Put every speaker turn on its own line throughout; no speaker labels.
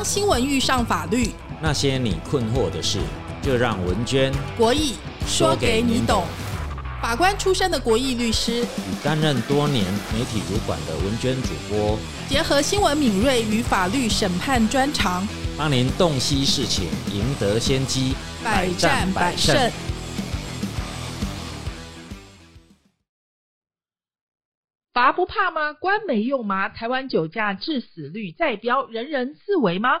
当新闻遇上法律，
那些你困惑的事，就让文娟
国义说给你懂。法官出身的国义律师，
与担任多年媒体主管的文娟主播，
结合新闻敏锐与法律审判专长，
帮您洞悉事情，赢得先机，
百战百胜。罚不怕吗？关没用吗？台湾酒驾致死率再飙，人人自危吗？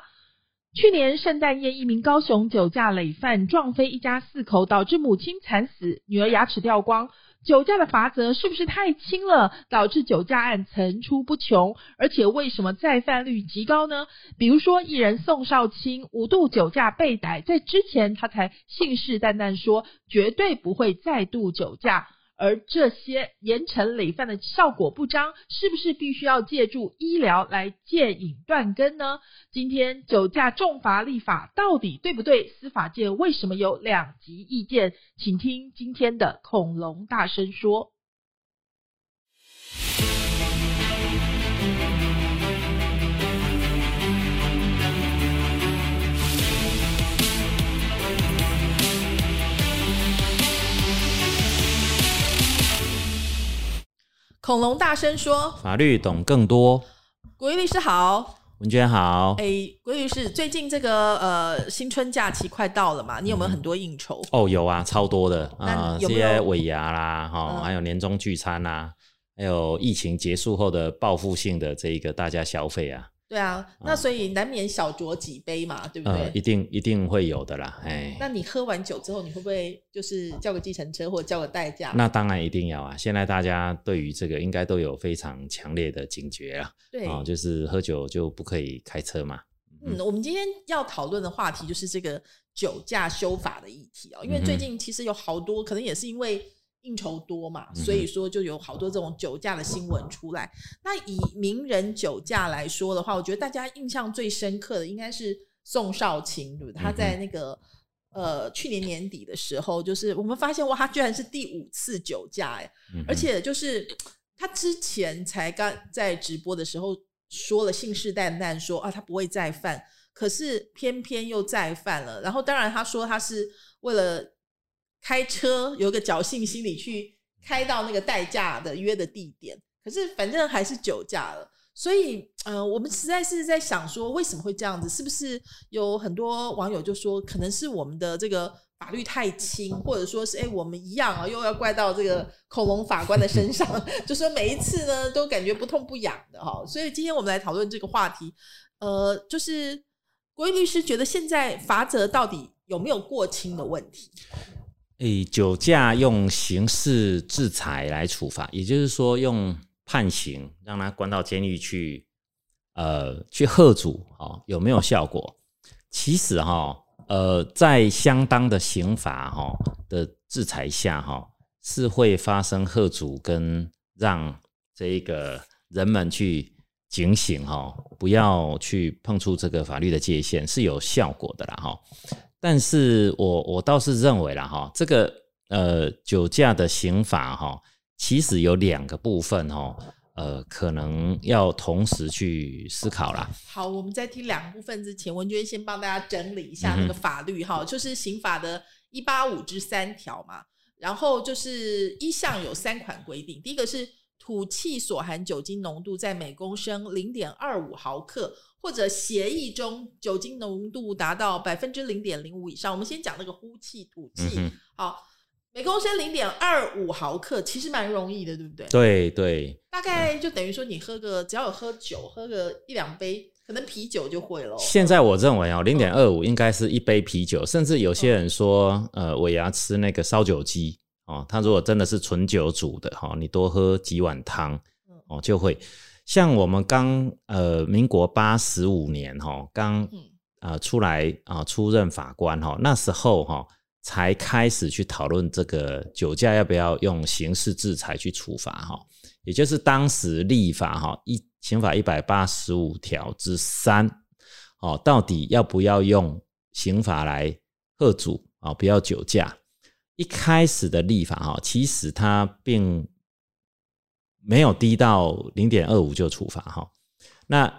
去年圣诞夜，一名高雄酒驾累犯撞飞一家四口，导致母亲惨死，女儿牙齿掉光。酒驾的罚则是不是太轻了，导致酒驾案层出不穷？而且为什么再犯率极高呢？比如说，艺人宋少卿五度酒驾被逮，在之前他才信誓旦旦说绝对不会再度酒驾。而这些严惩累犯的效果不彰，是不是必须要借助医疗来戒瘾断根呢？今天酒驾重罚立法到底对不对？司法界为什么有两极意见？请听今天的恐龙大声说。恐龙大声说：“
法律懂更多。”
国义律师好，
文娟好。
哎，国义律师，最近这个呃新春假期快到了嘛？你有没有很多应酬？
哦，有啊，超多的啊，这些尾牙啦，哈，还有年终聚餐啦，还有疫情结束后的报复性的这一个大家消费啊。
对啊，那所以难免小酌几杯嘛，对不对？
一定一定会有的啦，哎。
那你喝完酒之后，你会不会就是叫个计程车或者叫个代驾？
那当然一定要啊！现在大家对于这个应该都有非常强烈的警觉啊，
对
啊，就是喝酒就不可以开车嘛。
嗯，我们今天要讨论的话题就是这个酒驾修法的议题哦，因为最近其实有好多，可能也是因为。应酬多嘛，所以说就有好多这种酒驾的新闻出来。那以名人酒驾来说的话，我觉得大家印象最深刻的应该是宋少卿，对不对？他在那个呃去年年底的时候，就是我们发现哇，他居然是第五次酒驾哎，而且就是他之前才刚在直播的时候说了信誓旦旦说啊他不会再犯，可是偏偏又再犯了。然后当然他说他是为了。开车有个侥幸心理去开到那个代驾的约的地点，可是反正还是酒驾了。所以，呃，我们实在是在想说，为什么会这样子？是不是有很多网友就说，可能是我们的这个法律太轻，或者说是哎，我们一样啊，又要怪到这个恐龙法官的身上，就说每一次呢都感觉不痛不痒的哈。所以今天我们来讨论这个话题，呃，就是国义律师觉得现在法则到底有没有过轻的问题？
诶，酒驾用刑事制裁来处罚，也就是说用判刑让他关到监狱去，呃，去喝阻，哦，有没有效果？其实哈，呃，在相当的刑罚哈的制裁下哈，是会发生喝阻跟让这一个人们去警醒哈，不要去碰触这个法律的界限，是有效果的啦哈。但是我我倒是认为啦哈，这个呃酒驾的刑法哈，其实有两个部分哈，呃，可能要同时去思考啦。
好，我们在听两部分之前，文娟先帮大家整理一下那个法律哈，就是刑法的一八五之三条嘛，然后就是一项有三款规定，第一个是吐气所含酒精浓度在每公升零点二五毫克。或者协议中酒精浓度达到百分之零点零五以上，我们先讲那个呼气、吐气。好，每公升零点二五毫克，其实蛮容易的，对不对？
对对，
大概就等于说你喝个，只要有喝酒，喝个一两杯，可能啤酒就会了。
现在我认为哦，零点二五应该是一杯啤酒，甚至有些人说，呃，我牙吃那个烧酒鸡哦，他如果真的是纯酒煮的哈，你多喝几碗汤哦，就会。像我们刚呃，民国八十五年哈，刚呃出来啊出任法官哈，那时候哈才开始去讨论这个酒驾要不要用刑事制裁去处罚哈，也就是当时立法哈一刑法一百八十五条之三哦，到底要不要用刑法来贺阻啊？不要酒驾。一开始的立法哈，其实它并。没有低到零点二五就处罚哈，那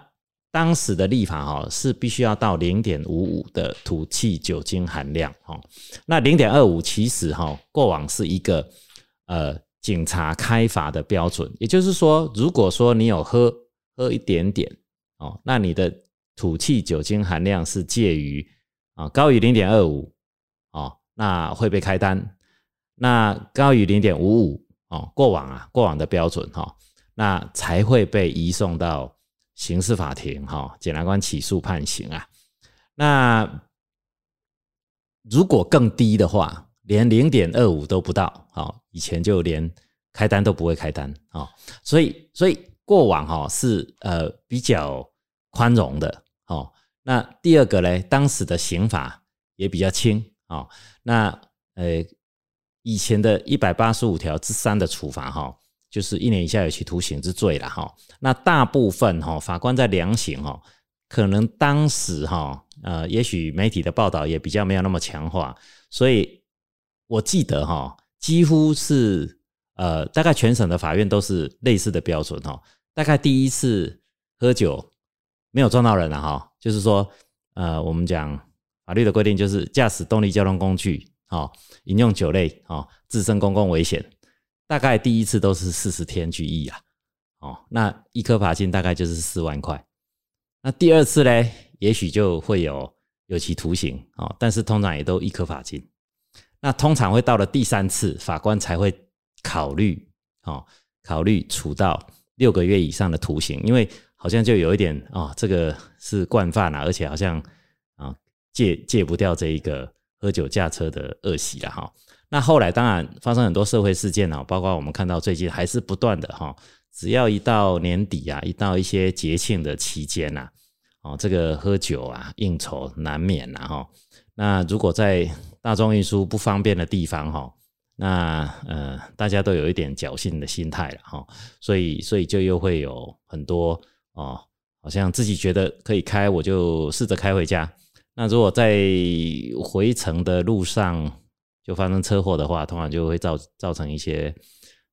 当时的立法哈是必须要到零点五五的土气酒精含量哈，那零点二五其实哈过往是一个呃警察开罚的标准，也就是说，如果说你有喝喝一点点哦，那你的土气酒精含量是介于啊高于零点二五，那会被开单，那高于零点五五哦，过往啊过往的标准哈，那才会被移送到。刑事法庭哈，检察官起诉判刑啊。那如果更低的话，连零点二五都不到，好，以前就连开单都不会开单啊。所以，所以过往哈是呃比较宽容的哦。那第二个呢，当时的刑法也比较轻啊。那呃以前的一百八十五条之三的处罚哈。就是一年以下有期徒刑之罪了哈。那大部分哈法官在量刑哈，可能当时哈呃，也许媒体的报道也比较没有那么强化，所以我记得哈，几乎是呃，大概全省的法院都是类似的标准哈。大概第一次喝酒没有撞到人了哈，就是说呃，我们讲法律的规定就是驾驶动力交通工具哦，饮用酒类哦，自身公共危险。大概第一次都是四十天拘役啊，哦，那一颗罚金大概就是四万块。那第二次呢，也许就会有有期徒刑哦，但是通常也都一颗罚金。那通常会到了第三次，法官才会考虑哦，考虑处到六个月以上的徒刑，因为好像就有一点哦，这个是惯犯啊，而且好像戒戒不掉这一个喝酒驾车的恶习了哈。那后来当然发生很多社会事件哦，包括我们看到最近还是不断的哈，只要一到年底啊，一到一些节庆的期间呐，哦，这个喝酒啊应酬难免呐哈。那如果在大众运输不方便的地方哈，那呃大家都有一点侥幸的心态了哈，所以所以就又会有很多哦，好像自己觉得可以开，我就试着开回家。那如果在回程的路上，就发生车祸的话，通常就会造造成一些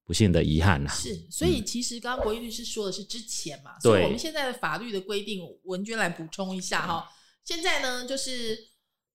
不幸的遗憾呐。
是，所以其实刚刚国义律师说的是之前嘛，所以我们现在的法律的规定，文娟来补充一下哈。现在呢，就是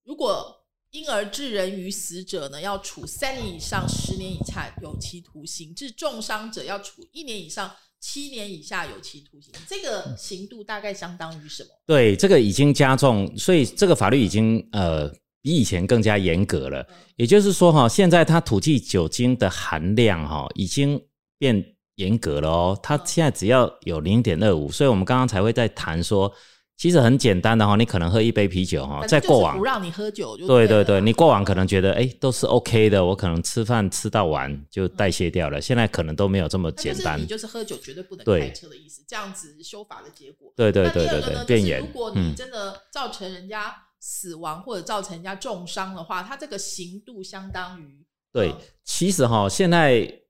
如果因而致人于死者呢，要处三年以上十年以下有期徒刑；致重伤者要处一年以上七年以下有期徒刑。这个刑度大概相当于什么？
对，这个已经加重，所以这个法律已经呃。比以前更加严格了，也就是说，哈，现在它土地酒精的含量，哈，已经变严格了哦。它现在只要有零点二五，所以我们刚刚才会在谈说，其实很简单的哈，你可能喝一杯啤酒哈，在过往
不让你喝酒，
对对对，你过往可能觉得哎都是 OK 的，我可能吃饭吃到完就代谢掉了，现在可能都没有这么简单。
你就是喝酒绝对不能开车的意思，这样子修法的结果。
对对对对对，变严。
如果你真的造成人家。死亡或者造成人家重伤的话，他这个刑度相当于
对。其实哈，现在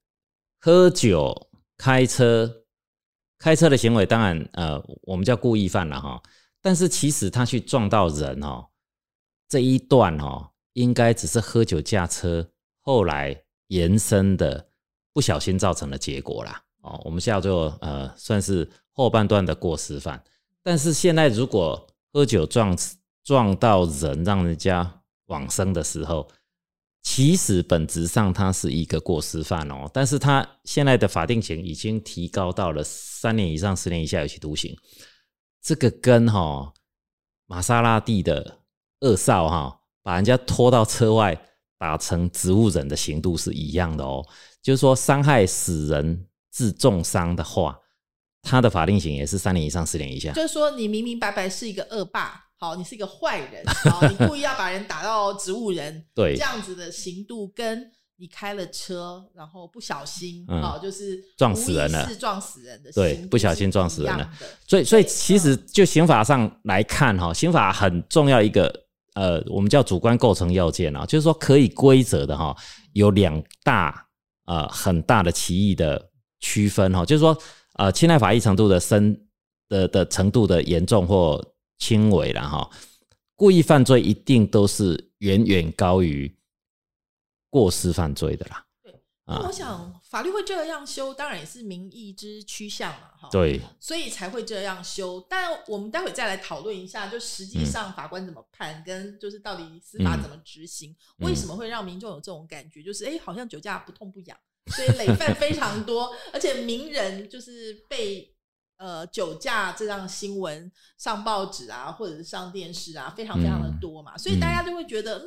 喝酒开车，开车的行为当然呃，我们叫故意犯了哈。但是其实他去撞到人哦，这一段哦，应该只是喝酒驾车后来延伸的不小心造成的结果啦。哦，我们叫做呃，算是后半段的过失犯。但是现在如果喝酒撞，撞到人让人家往生的时候，其实本质上他是一个过失犯哦，但是他现在的法定刑已经提高到了三年以上十年以下有期徒刑，这个跟哈玛莎拉蒂的恶少哈把人家拖到车外打成植物人的刑度是一样的哦，就是说伤害死人致重伤的话，他的法定刑也是三年以上十年以下，
就是说你明明白白是一个恶霸。好，你是一个坏人，好，你故意要把人打到植物人，
对，
这样子的刑度，跟你开了车，然后不小心，好，就是
撞死人了，
是撞死人的，
对，不小心撞死人了。所以，所以其实就刑法上来看，哈，刑法很重要一个，呃，我们叫主观构成要件啊，就是说可以规则的哈，有两大呃很大的歧义的区分哈，就是说呃侵害法益程度的深的的程度的严重或。轻微了哈，故意犯罪一定都是远远高于过失犯罪的啦。
对，那我想法律会这样修，当然也是民意之趋向嘛，哈。
对，
所以才会这样修。但我们待会再来讨论一下，就实际上法官怎么判，跟就是到底司法怎么执行，为什么会让民众有这种感觉，就是哎，好像酒驾不痛不痒，所以累犯 非常多，而且名人就是被呃酒驾这样新闻上报纸啊，或者是上电视啊，非常非常的多嘛，所以大家就会觉得，嗯，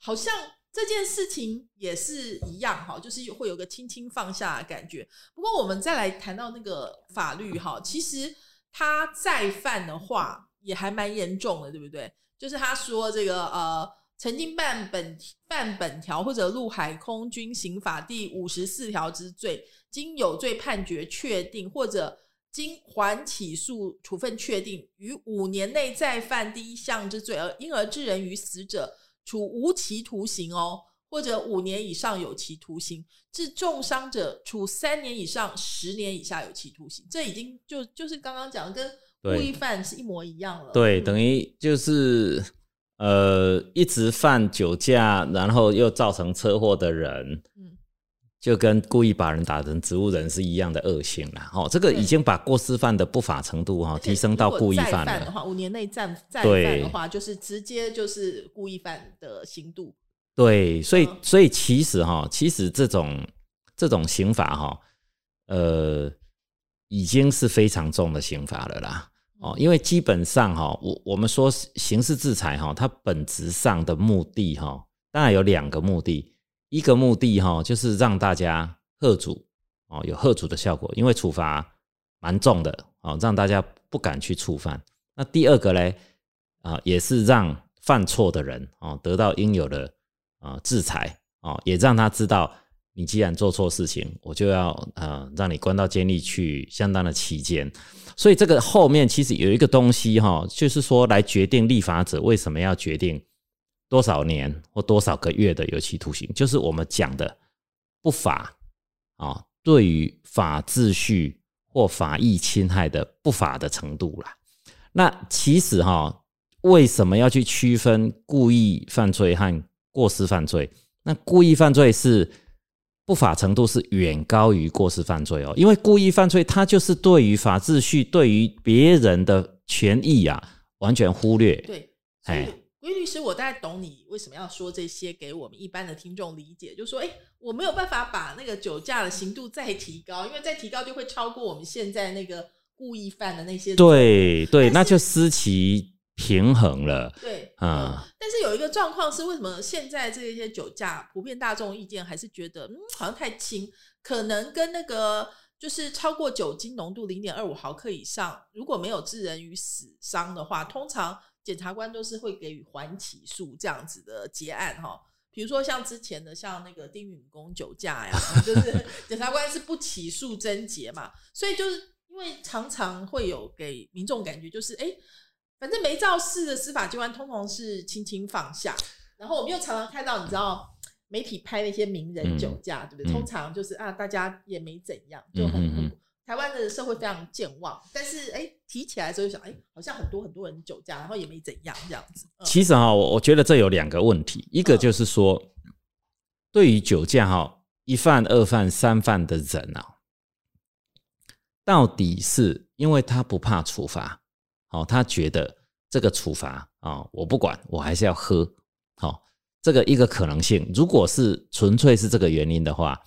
好像。这件事情也是一样哈，就是会有个轻轻放下的感觉。不过我们再来谈到那个法律哈，其实他再犯的话也还蛮严重的，对不对？就是他说这个呃，曾经犯本犯本条或者陆海空军刑法第五十四条之罪，经有罪判决确定或者经缓起诉处分确定，于五年内再犯第一项之罪而因而致人于死者。处无期徒刑哦，或者五年以上有期徒刑；致重伤者，处三年以上十年以下有期徒刑。这已经就就是刚刚讲的，跟故意犯是一模一样了。
对，等于就是呃，一直犯酒驾，然后又造成车祸的人，嗯，就跟故意把人打成植物人是一样的恶性了。哦，这个已经把过失犯的不法程度哈提升到故意犯
的话，五年内再再犯的话，就是直接就是故意犯的刑度。
对，所以所以其实哈，其实这种这种刑法哈，呃，已经是非常重的刑法了啦。哦，因为基本上哈，我我们说刑事制裁哈，它本质上的目的哈，当然有两个目的。一个目的哈，就是让大家贺主哦，有贺主的效果，因为处罚蛮重的哦，让大家不敢去触犯。那第二个呢，啊，也是让犯错的人哦得到应有的啊制裁哦，也让他知道，你既然做错事情，我就要呃让你关到监狱去相当的期间。所以这个后面其实有一个东西哈，就是说来决定立法者为什么要决定。多少年或多少个月的有期徒刑，就是我们讲的不法啊，对于法秩序或法益侵害的不法的程度啦。那其实哈，为什么要去区分故意犯罪和过失犯罪？那故意犯罪是不法程度是远高于过失犯罪哦，因为故意犯罪它就是对于法秩序、对于别人的权益啊，完全忽略。
对，哎。因为律师，我大概懂你为什么要说这些给我们一般的听众理解，就说，哎，我没有办法把那个酒驾的刑度再提高，因为再提高就会超过我们现在那个故意犯的那些。
对对，那就失其平衡了。
对，嗯。但是有一个状况是，为什么现在这些酒驾普遍大众意见还是觉得，嗯，好像太轻，可能跟那个就是超过酒精浓度零点二五毫克以上，如果没有致人于死伤的话，通常。检察官都是会给予缓起诉这样子的结案哈，比如说像之前的像那个丁允恭酒驾呀，就是 检察官是不起诉侦结嘛，所以就是因为常常会有给民众感觉就是哎，反正没肇事的司法机关通常是轻轻放下，然后我们又常常看到你知道媒体拍那些名人酒驾，对不对？通常就是啊，大家也没怎样，就很。台湾的社会非常健忘，但是哎，提起来之后想，哎，好像很多很多人酒驾，然后也没怎样这样子。
其实哈，我我觉得这有两个问题，一个就是说，对于酒驾哈一犯、二犯、三犯的人啊，到底是因为他不怕处罚，哦，他觉得这个处罚啊，我不管，我还是要喝，好，这个一个可能性。如果是纯粹是这个原因的话，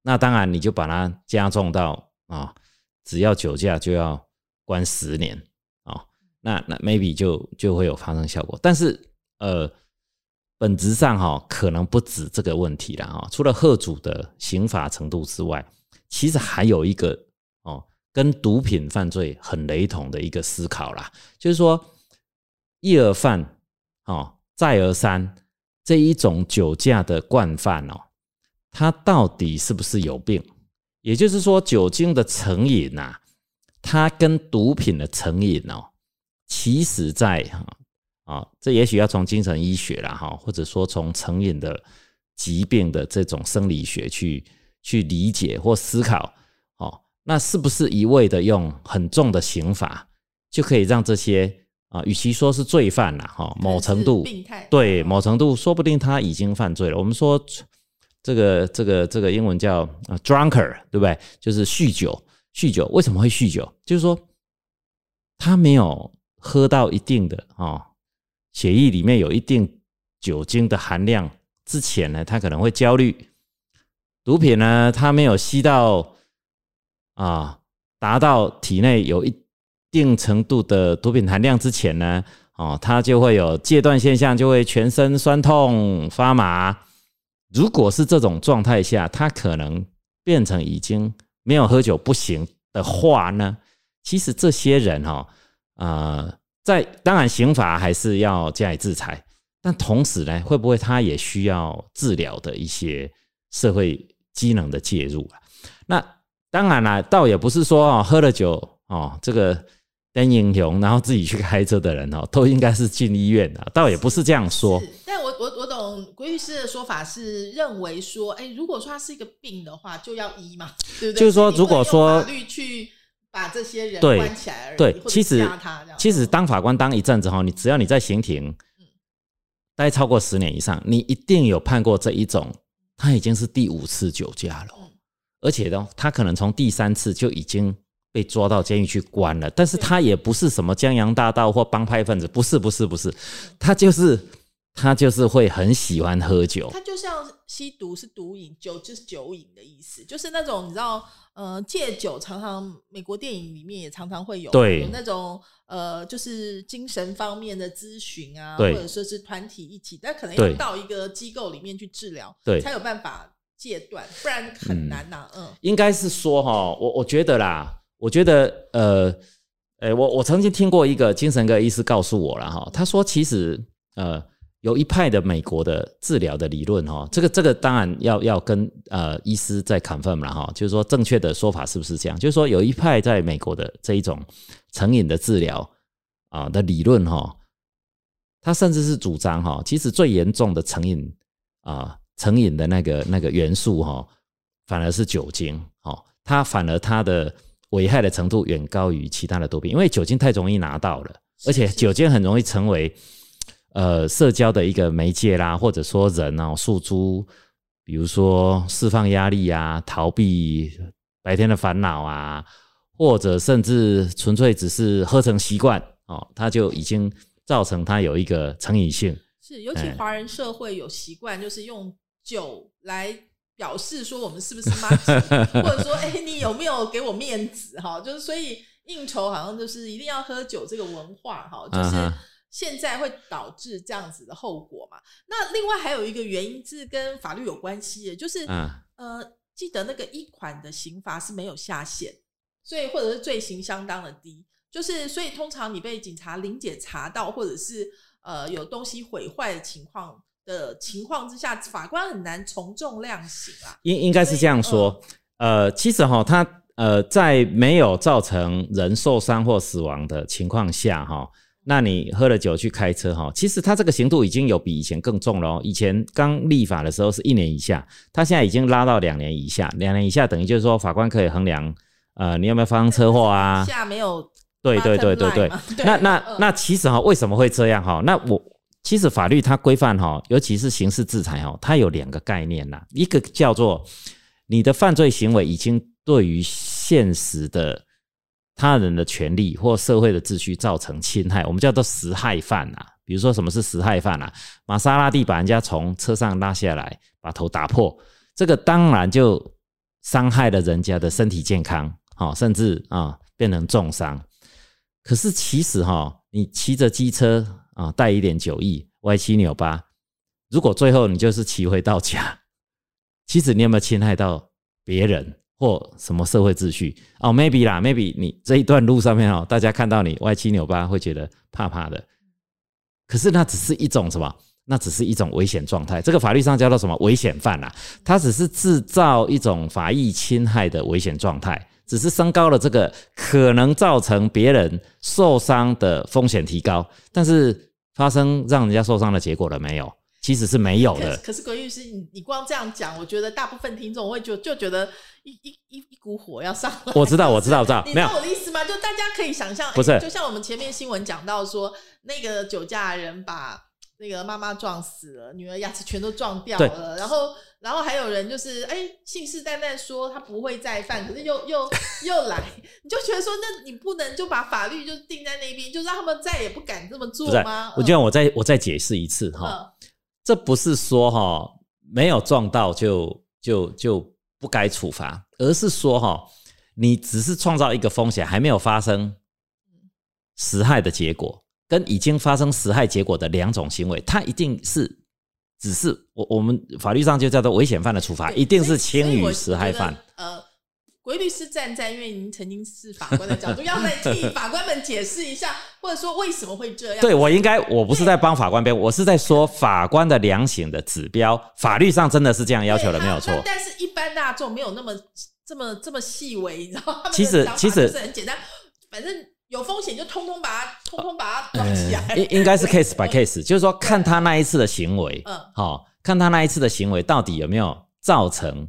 那当然你就把它加重到啊。只要酒驾就要关十年啊，那那 maybe 就就会有发生效果，但是呃，本质上哈可能不止这个问题了哈。除了贺主的刑法程度之外，其实还有一个哦，跟毒品犯罪很雷同的一个思考啦，就是说一而犯哦，再而三这一种酒驾的惯犯哦，他到底是不是有病？也就是说，酒精的成瘾呐，它跟毒品的成瘾哦，其实在哈啊，这也许要从精神医学啦哈，或者说从成瘾的疾病的这种生理学去去理解或思考哦，那是不是一味的用很重的刑法就可以让这些啊，与其说是罪犯啦哈，某程度
病态
对某程度，说不定他已经犯罪了。我们说这个这个这个英文叫啊 drunker，对不对？就是酗酒，酗酒为什么会酗酒？就是说他没有喝到一定的哦，血液里面有一定酒精的含量之前呢，他可能会焦虑。毒品呢，他没有吸到啊，达到体内有一定程度的毒品含量之前呢，哦，他就会有戒断现象，就会全身酸痛发麻。如果是这种状态下，他可能变成已经没有喝酒不行的话呢？其实这些人哈，呃，在当然刑法还是要加以制裁，但同时呢，会不会他也需要治疗的一些社会机能的介入啊？那当然了，倒也不是说哦，喝了酒哦，这个当英雄然后自己去开车的人哦，都应该是进医院的，倒也不是这样说。
但我我我懂郭律师的说法是认为说，哎，如果说他是一个病的话，就要医嘛，对不对？
就是说，如果说
法律去。把这些人关起来而已。
对，其实其实当法官当一阵子后，你只要你在刑庭待超过十年以上，你一定有判过这一种，他已经是第五次酒驾了，而且呢，他可能从第三次就已经被抓到监狱去关了，但是他也不是什么江洋大盗或帮派分子，不是不是不是，他就是。他就是会很喜欢喝酒，
他就像吸毒是毒瘾，酒就是酒瘾的意思，就是那种你知道，呃，戒酒常常美国电影里面也常常会有，
对，
那种呃，就是精神方面的咨询啊，或者说是团体一起，但可能要到一个机构里面去治疗，
对，
才有办法戒断，不然很难呐。嗯，
应该是说哈，我我觉得啦，我觉得呃，呃，我我曾经听过一个精神科医师告诉我了哈，他说其实呃。有一派的美国的治疗的理论哈，这个这个当然要要跟呃医师再 confirm 了哈，就是说正确的说法是不是这样？就是说有一派在美国的这一种成瘾的治疗啊的理论哈，他甚至是主张哈，其实最严重的成瘾啊成瘾的那个那个元素哈，反而是酒精哦，它反而它的危害的程度远高于其他的毒品，因为酒精太容易拿到了，而且酒精很容易成为。呃，社交的一个媒介啦，或者说人哦，诉诸，比如说释放压力啊，逃避白天的烦恼啊，或者甚至纯粹只是喝成习惯哦，他就已经造成他有一个成瘾性。
是，尤其华人社会有习惯，就是用酒来表示说我们是不是妈，或者说哎，你有没有给我面子哈？就是所以应酬好像就是一定要喝酒这个文化哈，就是。现在会导致这样子的后果嘛？那另外还有一个原因是跟法律有关系的，就是呃，记得那个一款的刑罚是没有下限，所以或者是罪行相当的低，就是所以通常你被警察临检查到，或者是呃有东西毁坏的情况的情况之下，法官很难从重量刑啊。
应应该是这样说，呃，其实哈，他呃在没有造成人受伤或死亡的情况下，哈。那你喝了酒去开车哈，其实他这个刑度已经有比以前更重了哦。以前刚立法的时候是一年以下，他现在已经拉到两年以下。两年以下等于就是说法官可以衡量，呃，你有没有发生车祸啊？
下没有？
对对对对对。那那那其实哈，为什么会这样哈？那我其实法律它规范哈，尤其是刑事制裁哈，它有两个概念呐，一个叫做你的犯罪行为已经对于现实的。他人的权利或社会的秩序造成侵害，我们叫做实害犯啊。比如说，什么是实害犯啊？玛莎拉蒂把人家从车上拉下来，把头打破，这个当然就伤害了人家的身体健康，好，甚至啊变成重伤。可是其实哈，你骑着机车啊，带一点酒意，歪七扭八，如果最后你就是骑回到家，其实你有没有侵害到别人？或什么社会秩序哦，maybe 啦，maybe 你这一段路上面哦，大家看到你歪七扭八会觉得怕怕的。可是那只是一种什么？那只是一种危险状态。这个法律上叫做什么？危险犯啊！它只是制造一种法益侵害的危险状态，只是升高了这个可能造成别人受伤的风险提高，但是发生让人家受伤的结果了没有？其实是没有的。
可是鬼律师，你你光这样讲，我觉得大部分听众会就就觉得一一一一股火要上来。
我知道，我知道，我知道。
你懂我的意思吗？就大家可以想象，
不是？
就像我们前面新闻讲到说，那个酒驾人把那个妈妈撞死了，女儿牙齿全都撞掉了，然后然后还有人就是哎信誓旦旦说他不会再犯，可是又又又来，你就觉得说，那你不能就把法律就定在那边，就让他们再也不敢这么做吗？，
我觉得我再我再解释一次哈，这不是说哈没有撞到就就就不该处罚，而是说哈你只是创造一个风险，还没有发生实害的结果，跟已经发生实害结果的两种行为，它一定是只是我我们法律上就叫做危险犯的处罚，一定是轻于实害犯。。
鬼律师站在因为您曾经是法官的角度，要来替法官们解释一下，或者说为什么会这样？
对我应该，我不是在帮法官辩，我是在说法官的量刑的指标，法律上真的是这样要求的，没有错。
但是，一般大众没有那么这么这么细微，你知道吗？
其实其实
就是很简单，反正有风险就通通把它通通把它装起来。
呃应应该是 case by case，就是说看他那一次的行为，
嗯
好、看他那一次的行为到底有没有造成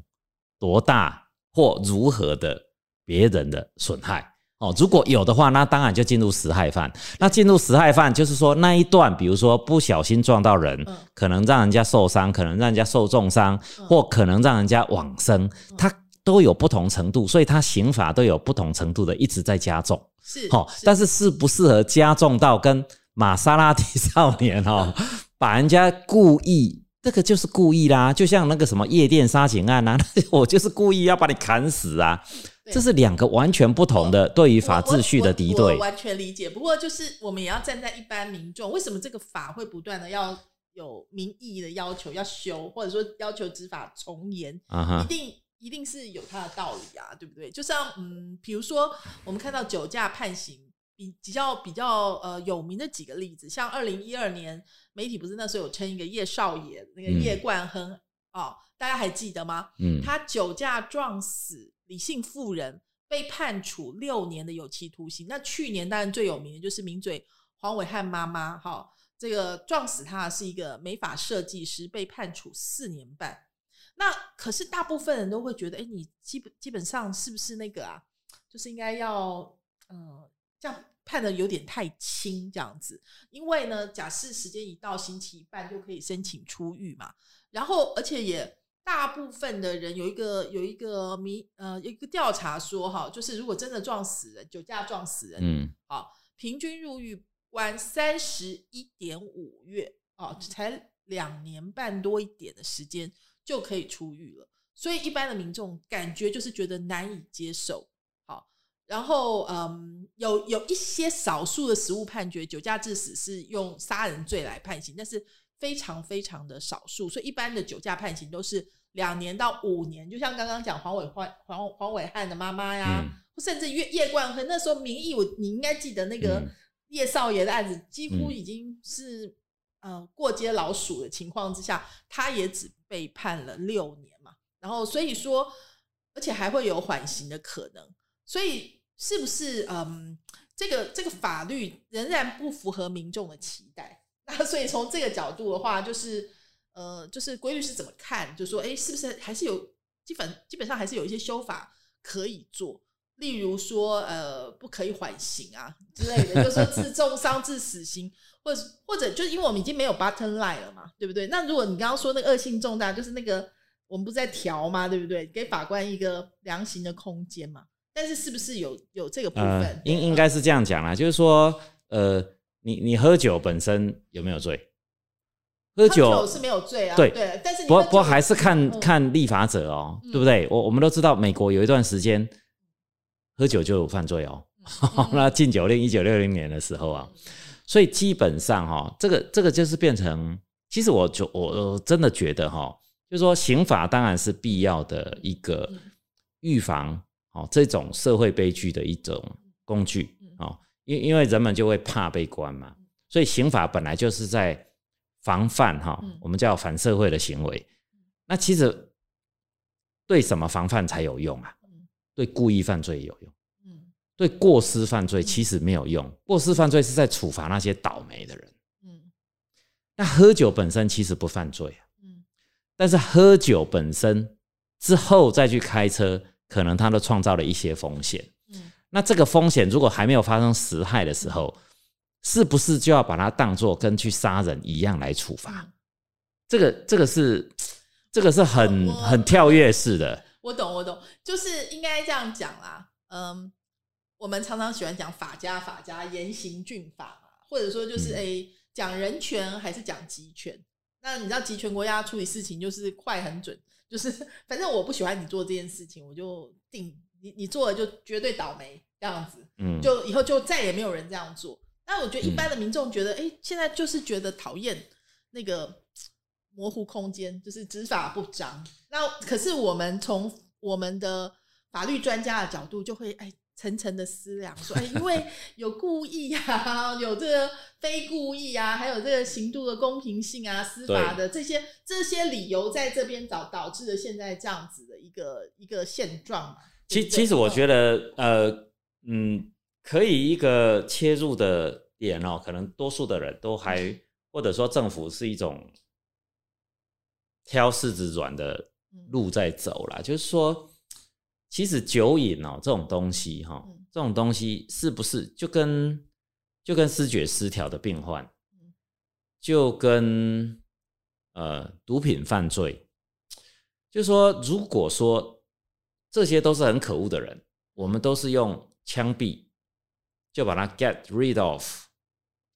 多大或如何的别人的损害。哦，如果有的话，那当然就进入实害犯。那进入实害犯，就是说那一段，比如说不小心撞到人，
嗯
可能让人家受伤，可能让人家受重伤，
嗯
或可能让人家往生，它都有不同程度，所以他刑法都有不同程度的一直在加重。
是，
好、但是适不适合加重到跟玛莎拉蒂少年哦，把人家故意，这个就是故意啦，就像那个什么夜店杀警案啊，我就是故意要把你砍死啊，
对
这是两个完全不同的对于法秩序的敌对。
完全理解。不过就是我们也要站在一般民众，为什么这个法会不断的要有民意的要求要修，或者说要求执法从严，一定一定是有它的道理啊，对不对？就像嗯，比如说我们看到酒驾判刑比比较比较呃有名的几个例子，像二零一二年媒体不是那时候有称一个叶少爷，那个
嗯
叶冠亨哦，大家还记得吗？
嗯，
他酒驾撞死李姓妇人，被判处六年的有期徒刑。那去年当然最有名的就是名嘴黄伟汉妈妈，哈，这个撞死他是一个美法设计师，被判处四年半。那可是大部分人都会觉得，哎，你基本基本上是不是那个啊？就是应该要，呃，这样判的有点太轻这样子。因为呢，假释时间一到，刑期一半就可以申请出狱嘛。然后，而且也大部分的人有一个有一个迷呃有一个调查说哈，就是如果真的撞死人，酒驾撞死人，
嗯，
好，平均入狱关三十一点五月哦，才两年半多一点的时间就可以出狱了。所以一般的民众感觉就是觉得难以接受。好，然后嗯，有有一些少数的实务判决，酒驾致死是用杀人罪来判刑，但是非常非常的少数。所以一般的酒驾判刑都是两年到五年，就像刚刚讲黄伟焕黄黄伟汉的妈妈呀。
嗯
甚至叶叶冠亨那时候民意，我你应该记得那个
嗯
叶少爷的案子，几乎
嗯
已经是、呃过街老鼠的情况之下，他也只被判了六年嘛。然后所以说，而且还会有缓刑的可能。所以是不是嗯，这个这个法律仍然不符合民众的期待？那所以从这个角度的话，就是呃，就是规律是怎么看？就说哎，是不是还是有基本基本上还是有一些修法可以做？例如说，呃，不可以缓刑啊之类的，就是说致重伤、致死刑，或者或者就是因为我们已经没有 button line 了嘛，对不对？那如果你刚刚说那个恶性重大，就是那个我们不是在调吗？对不对？给法官一个量刑的空间嘛。但是是不是有有这个部分？
呃，应应该是这样讲啦，就是说，呃，你你喝酒本身有没有罪？喝
喝
酒
酒是没有罪啊，
对
对，但是你
不不还是看
嗯
看立法者哦，
嗯
对不对？我我们都知道，美国有一段时间喝酒就有犯罪哦。
嗯
那禁酒令一九六零年的时候啊，所以基本上哈、这个这个就是变成，其实我就我我真的觉得哈、就是说刑法当然是必要的一个
嗯
预防哦这种社会悲剧的一种工具哦，因因为人们就会怕被关嘛，所以刑法本来就是在防范哈、
嗯
我们叫反社会的行为。那其实对什么防范才有用啊？
嗯
对故意犯罪有用。
嗯
对过失犯罪其实没有用，过失犯罪是在处罚那些倒霉的人。
嗯
那喝酒本身其实不犯罪啊，
嗯
但是喝酒本身之后再去开车，可能他都创造了一些风险。
嗯
那这个风险如果还没有发生实害的时候，是不是就要把它当做跟去杀人一样来处罚？
嗯
这个这个是这个是很很跳跃式的，
我懂，我懂，就是应该这样讲啦。嗯，我们常常喜欢讲法家法家严刑峻法嘛，或者说就是
嗯
诶讲、人权还是讲集权。那你知道集权国家处理事情就是快很准，就是反正我不喜欢你做这件事情，我就定你你做了就绝对倒霉这样子，
嗯，
就以后就再也没有人这样做。那我觉得一般的民众觉得，哎、现在就是觉得讨厌那个模糊空间，就是执法不彰。那可是我们从我们的法律专家的角度，就会哎层层的思量，说，哎，因为 有故意啊，有这个非故意啊，还有这个刑度的公平性啊，司法的这些这些理由，在这边导导致了现在这样子的一个一个现状嘛。
其其实我觉
得，
呃，嗯，可以一个切入的点哦，可能多数的人都还，或者说政府是一种挑柿子软的
嗯
路在走啦。就是说，其实酒瘾哦这种东西哈、
嗯。
这种东西是不是就跟就跟视觉失调的病患
嗯，
就跟呃毒品犯罪，就是说，如果说这些都是很可恶的人，我们都是用枪毙就把它 get rid of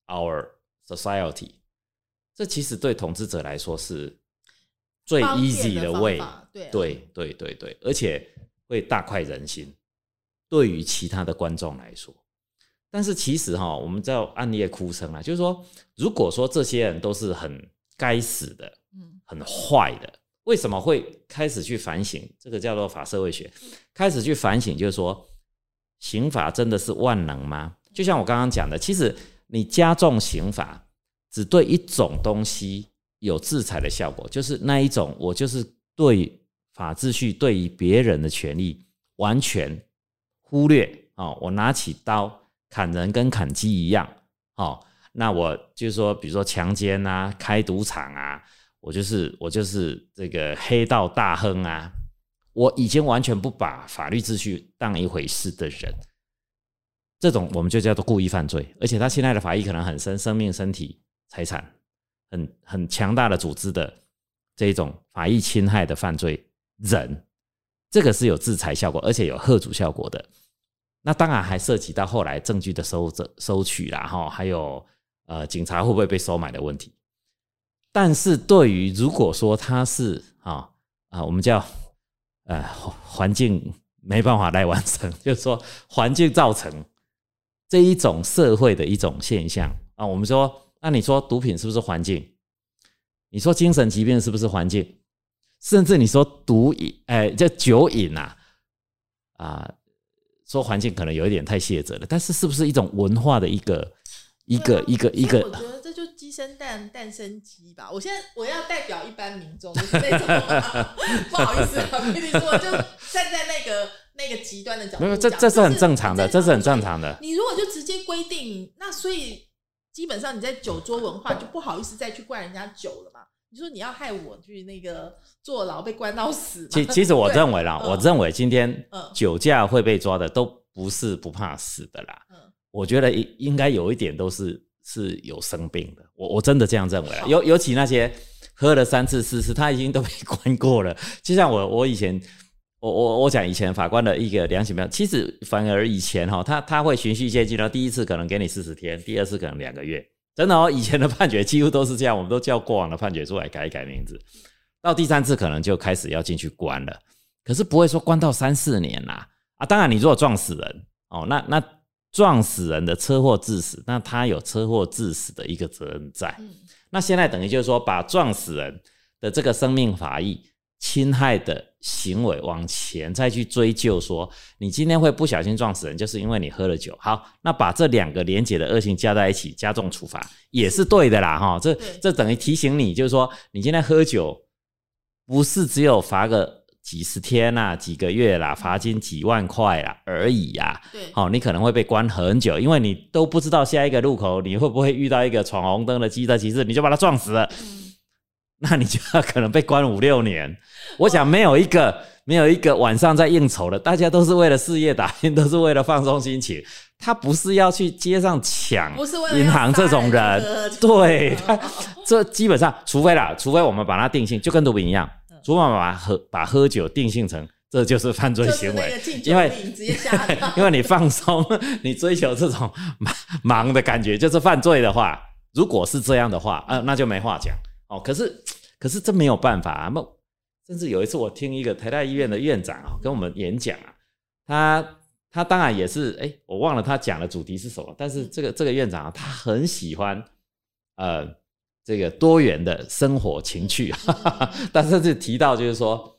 our society，这其实对统治者来说是最 easy
的方
way，
对
对对对，而且会大快人心。对于其他的观众来说，但是其实哈，我们叫暗夜哭声啊，就是说，如果说这些人都是很该死的，
嗯
很坏的，为什么会开始去反省？这个叫做法社会学，开始去反省，就是说，刑法真的是万能吗？就像我刚刚讲的，其实你加重刑法，只对一种东西有制裁的效果，就是那一种，我就是对法秩序、对于别人的权利完全忽略哦，我拿起刀砍人跟砍鸡一样哦，那我就是说，比如说强奸啊、开赌场啊，我就是我就是这个黑道大亨啊，我已经完全不把法律秩序当一回事的人，这种我们就叫做故意犯罪，而且他现在的法益可能很深，生命、身体、财产，很很强大的组织的这种法益侵害的犯罪人，这个是有制裁效果，而且有贺阻效果的。那当然还涉及到后来证据的收收取啦，哈，还有呃警察会不会被收买的问题。但是对于如果说他是啊啊，我们叫呃环境没办法来完成，就是说环境造成这一种社会的一种现象啊。我们说，那你说毒品是不是环境？你说精神疾病是不是环境？甚至你说毒瘾，哎、这酒瘾呐、啊，说环境可能有一点太谢责了，但是是不是一种文化的一个一个一个一
个我？觉得这就鸡生蛋，蛋生鸡吧。我现在我要代表一般民众，就是那种啊不好意思啊，跟你说，就站在那个那个极端的角度
没有，这这是很正常的，这是很正
常
常的。
你如果就直接规定，那所以基本上你在酒桌文化就不好意思再去怪人家酒了嘛。你说你要害我去那个坐牢被关到死，
其其实我认为啦，
嗯
我认为今天
嗯
酒驾会被抓的都不是不怕死的啦。
嗯
我觉得应应该有一点都是是有生病的，我我真的这样认为啦。尤尤其那些喝了三次四次，他已经都被 关过了。就像我我以前，我我我讲以前法官的一个量刑标，其实反而以前哈，他他会循序渐进的，第一次可能给你四十天，第二次可能两个月，真的哦，以前的判决几乎都是这样，我们都叫过往的判决出来改一改名字，到第三次可能就开始要进去关了，可是不会说关到三四年啦。啊，当然你如果撞死人哦，那那撞死人的车祸致死，那他有车祸致死的一个责任在。
嗯
那现在等于就是说，把撞死人的这个生命法益侵害的行为往前再去追究说，你今天会不小心撞死人，就是因为你喝了酒。好，那把这两个连结的恶性加在一起，加重处罚也是对的啦，哈。这这等于提醒你，就是说，你今天喝酒不是只有罚个几十天啦、几个月啦、罚金几万块啦而已呀、
对，
好、你可能会被关很久，因为你都不知道下一个路口你会不会遇到一个闯红灯的机车骑士，你就把他撞死了，
嗯
那你就要可能被关五六年。我想没有一个没有一个晚上在应酬的，大家都是为了事业打拼，都是为了放松心情，他不是要去街上抢银行这种人，对他这基本上，除非啦，除非我们把它定性，就跟毒品一样，除非我们把喝把喝酒定性成这就是犯罪行为，因为 因为你放松，你追求这种 忙忙的感觉就是犯罪的话，如果是这样的话，啊，那就没话讲哦。可是可是这没有办法啊，那甚至有一次我听一个台大医院的院长啊跟我们演讲啊，他。他当然也是，哎，我忘了他讲的主题是什么。但是这个这个院长啊，他很喜欢，呃，这个多元的生活情趣。但甚至提到就是说，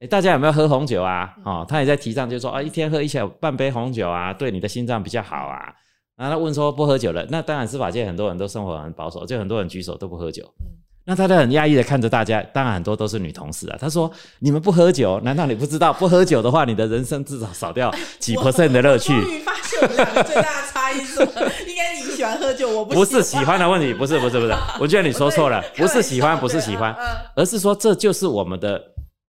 哎，大家有没有喝红酒啊？哦，他也在提倡，就是说啊，一天喝一小半杯红酒啊，对你的心脏比较好啊。然后他问说不喝酒了，那当然司法界很多人都生活很保守，就很多人举手都不喝酒。那他就很压抑的看着大家，当然很多都是女同事啊。他说：“你们不喝酒，难道你不知道不喝酒的话，你的人生至少少掉几 percent 的乐趣？”
终于发现我们两个最大的差异是什么？应该你喜欢喝酒，我不
不是喜欢的问题，不是不是不是，我觉得你说错了，不是喜欢，不是喜欢，而是说这就是我们的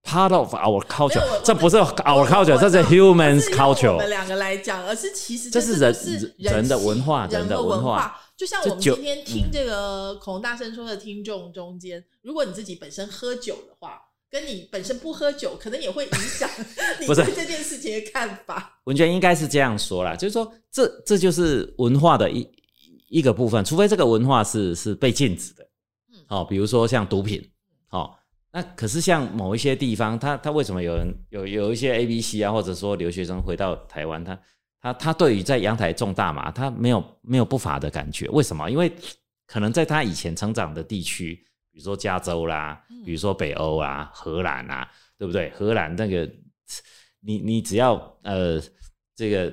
part of our culture，这不是 our culture，这是 humans culture。我
们两个来讲，而是其实
这是人人的文化，人的文化。
就像我们今天听这个口红大声说的听众中间，如果你自己本身喝酒的话，跟你本身不喝酒，可能也会影响 你对这件事情的看法。
文娟应该是这样说啦，就是说这这就是文化的一一个部分，除非这个文化是是被禁止的，嗯，哦，比如说像毒品，哦，那可是像某一些地方，他他为什么有人有有一些 A B C 啊，或者说留学生回到台湾，他。他他对于在阳台种大麻，他没有没有不法的感觉。为什么？因为可能在他以前成长的地区，比如说加州啦，比如说北欧啊、荷兰啊，对不对？荷兰那个，你你只要呃这个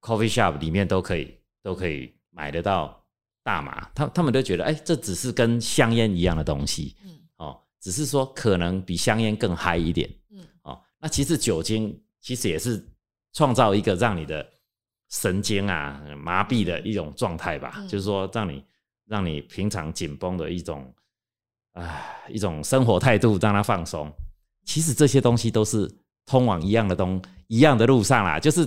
coffee shop 里面都可以都可以买得到大麻，他他们都觉得哎，这只是跟香烟一样的东西，只是说可能比香烟更嗨一点，嗯，哦，那其实酒精其实也是创造一个让你的。神经啊，麻痹的一种状态吧，就是说让你让你平常紧绷的一种，啊，一种生活态度让它放松。其实这些东西都是通往一样的东一样的路上啦，就是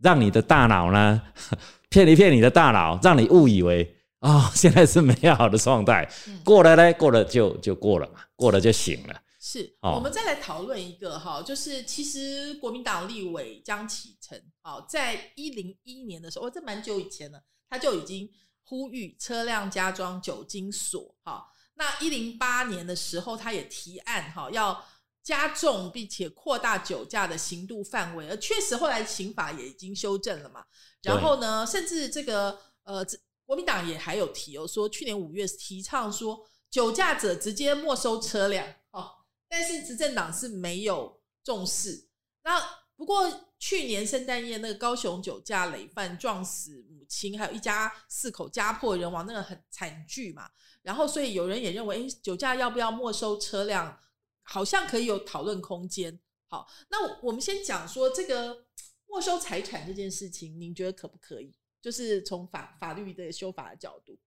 让你的大脑呢 骗一骗你的大脑，让你误以为啊 现在是美好的状态，过了呢过了就就过了嘛，过了就醒了。
是，我们再来讨论一个哈，就是其实国民党立委江启臣，哦，在一零一年的时候，哦，这蛮久以前了，他就已经呼吁车辆加装酒精锁，哈，那一零八年的时候，他也提案哈，要加重并且扩大酒驾的刑度范围，而确实后来刑法也已经修正了嘛，然后呢，甚至这个呃，国民党也还有提哦，说去年五月提倡说酒驾者直接没收车辆，哦。但是执政党是没有重视。那不过去年圣诞夜那个高雄酒驾累犯撞死母亲，还有一家四口家破人亡，那个很惨剧嘛。然后所以有人也认为，哎，酒驾要不要没收车辆，好像可以有讨论空间。好，那我们先讲说这个没收财产这件事情，您觉得可不可以？就是从法法律的修法的角度。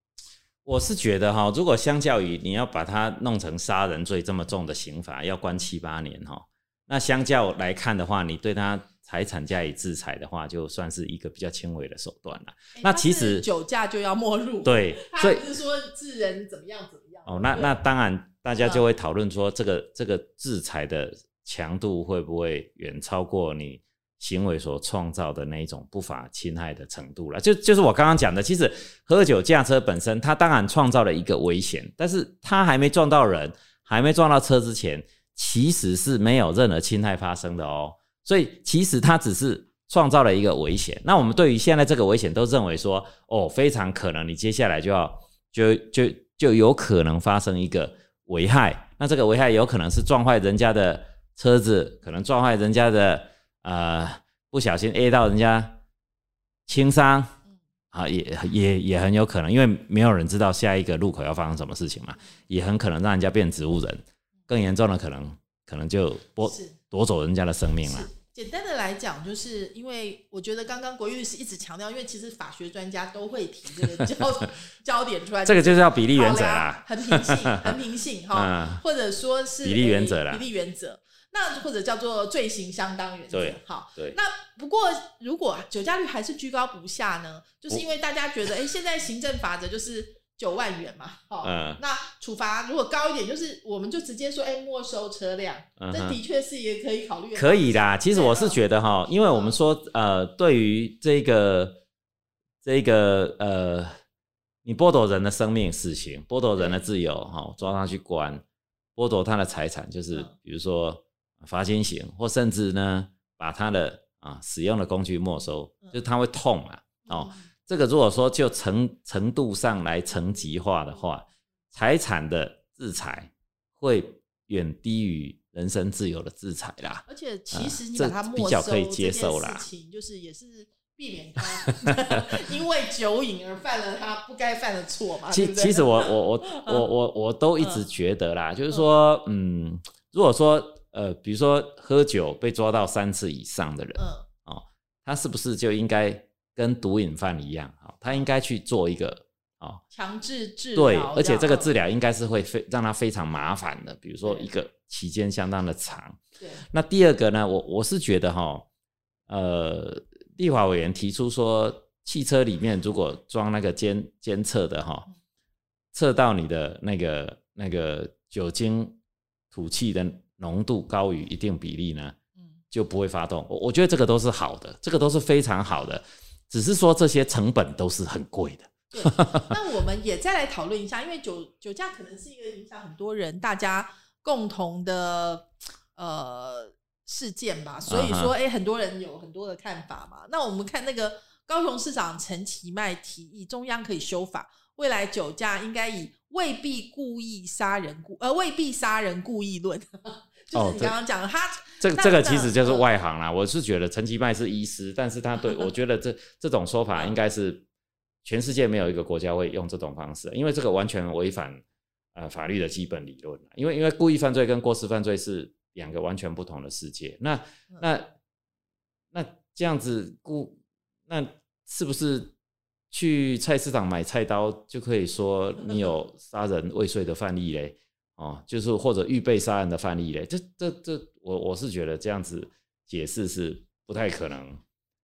我是觉得哈，如果相较于你要把它弄成杀人罪这么重的刑罚，要关七八年哈，那相较来看的话，你对他财产加以制裁的话，就算是一个比较轻微的手段了。那其实
酒驾就要没入，
对，
所以是说致人怎么样怎么样。哦，
那那当然，大家就会讨论说，这个这个制裁的强度会不会远超过你？行为所创造的那一种不法侵害的程度了，就就是我刚刚讲的，其实喝酒驾车本身，它当然创造了一个危险，但是它还没撞到人，还没撞到车之前，其实是没有任何侵害发生的哦。所以其实它只是创造了一个危险。那我们对于现在这个危险，都认为说，哦，非常可能你接下来就要就就就有可能发生一个危害。那这个危害有可能是撞坏人家的车子，可能撞坏人家的。呃，不小心 A 到人家轻伤啊，也也也很有可能，因为没有人知道下一个路口要发生什么事情嘛，也很可能让人家变植物人，更严重的可能可能就夺夺走人家的生命了。
简单的来讲，就是因为我觉得刚刚国律师一直强调，因为其实法学专家都会提这个焦 焦点出来，
这个就是要比例原则啊，
很平性，很平性 哈，或者说是
比例原则啦，
比例原则。那或者叫做罪行相当原则。
对。
好，
对，
那不过如果酒驾率还是居高不下呢，就是因为大家觉得，哎，现在行政法则就是九万元嘛，哦，
嗯。
那处罚如果高一点，就是我们就直接说，哎，没收车辆，
嗯
这的确是也可以考虑。
可以啦。其实我是觉得哈，因为我们说呃，对于这个这个呃，你剥夺人的生命死刑，剥夺人的自由哈，抓他去关，剥夺他的财产，就是
嗯。
比如说罚金刑，或甚至呢把他的啊使用的工具没收，
嗯
就是他会痛嘛。哦，
嗯
这个如果说就程程度上来层级化的话，财产的制裁会远低于人身自由的制裁啦。
而且其实你
这
把它没
比较
收
可以接受啦
就是也是避免他 因为酒瘾而犯了他不该犯的错嘛。
其其实我我我我我我都一直觉得啦，就是说，嗯，如果说呃，比如说喝酒被抓到三次以上的人，
嗯
哦，他是不是就应该跟毒瘾犯一样？哦，他应该去做一个哦，
强制治疗
对，而且这个治
嗯
疗应该是会非让他非常麻烦的，比如说一个期间相当的长。
对
那第二个呢，我我是觉得哈，呃，立法委员提出说，汽车里面如果装那个监监测的哈，测到你的那个那个酒精吐气的浓度高于一定比例呢，
嗯
就不会发动。我我觉得这个都是好的，这个都是非常好的，只是说这些成本都是很贵的。
对，那我们也再来讨论一下，因为酒酒驾可能是一个影响很多人大家共同的呃事件吧，所以说，哎、很多人有很多的看法嘛。那我们看那个高雄市长陈其迈提议，中央可以修法，未来酒驾应该以未必故意杀人故呃未必杀人故意论，就是你
哦这
刚刚讲的，他
这这个其实就是
嗯
外行啦。我是觉得陈其迈是医师，但是他对我觉得这这种说法应该是全世界没有一个国家会用这种方式，因为这个完全违反呃法律的基本理论。因为因为故意犯罪跟过失犯罪是两个完全不同的世界。那
嗯
那那这样子故那是不是去菜市场买菜刀就可以说你有杀人未遂的犯例嘞？哦，就是或者预备杀人的范例嘞？这这这，我我是觉得这样子解释是不太可能，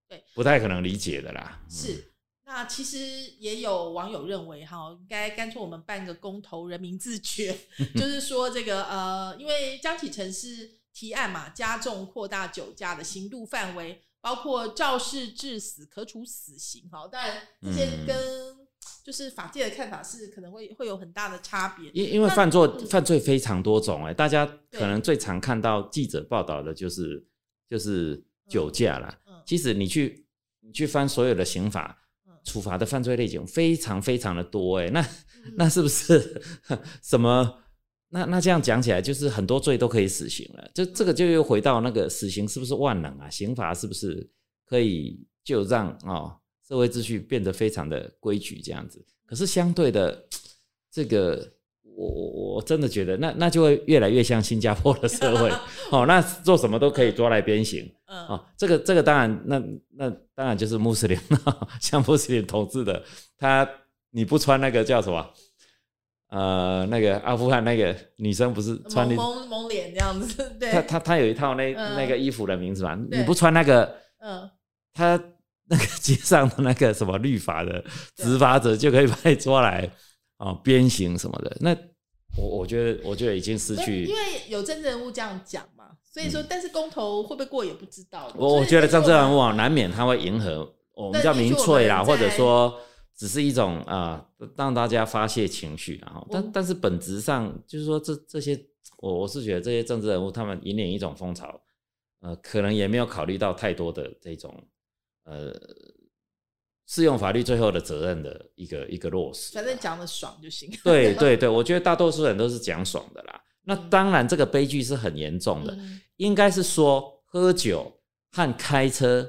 对，
不太可能理解的啦。嗯
是，那其实也有网友认为哈，应该干脆我们办个公投，人民自决，就是说这个呃，因为江启臣是提案嘛，加重扩大酒驾的刑度范围，包括肇事致死可处死刑哈。当然，这些
嗯
跟就是法界的看法是可能会会有很大的差别。
因因为犯罪
嗯
犯罪非常多种哎、大家可能最常看到记者报道的就是就是酒驾啦。
嗯
其实你去你去翻所有的刑法
嗯
处罚的犯罪类型非常非常的多哎、那
嗯
那是不是什么？那那这样讲起来，就是很多罪都可以死刑了。就这个就又回到那个死刑是不是万能啊？刑罚是不是可以就让哦社会秩序变得非常的规矩这样子？可是相对的，这个我我我真的觉得那那就会越来越像新加坡的社会 哦，那做什么都可以抓来鞭刑。
嗯
哦，这个这个当然，那那当然就是穆斯林了，像穆斯林统治的，他你不穿那个叫什么？呃，那个阿富汗那个女生不是穿
蒙
那，
蒙蒙脸这样子，对，
她她她有一套那、
嗯
那个衣服的名字嘛？你不穿那个，
嗯
他那个街上的那个什么律法的执法者就可以把你抓来啊鞭刑什么的。那我我觉得我觉得已经失去
因为有政治人物这样讲嘛，所以说，但是公投会不会过也不知道。
嗯我我觉得政治人物啊，难免他会迎合我们叫民粹啦，或者说只是一种啊、让大家发泄情绪然后，但但是本质上就是说这这些，我我是觉得这些政治人物他们引领一种风潮，呃，可能也没有考虑到太多的这种呃适用法律最后的责任的一个一个落实。
反正讲的爽就行。
对 对对，我觉得大多数人都是讲爽的啦。那当然，这个悲剧是很严重的。
嗯
应该是说喝酒和开车，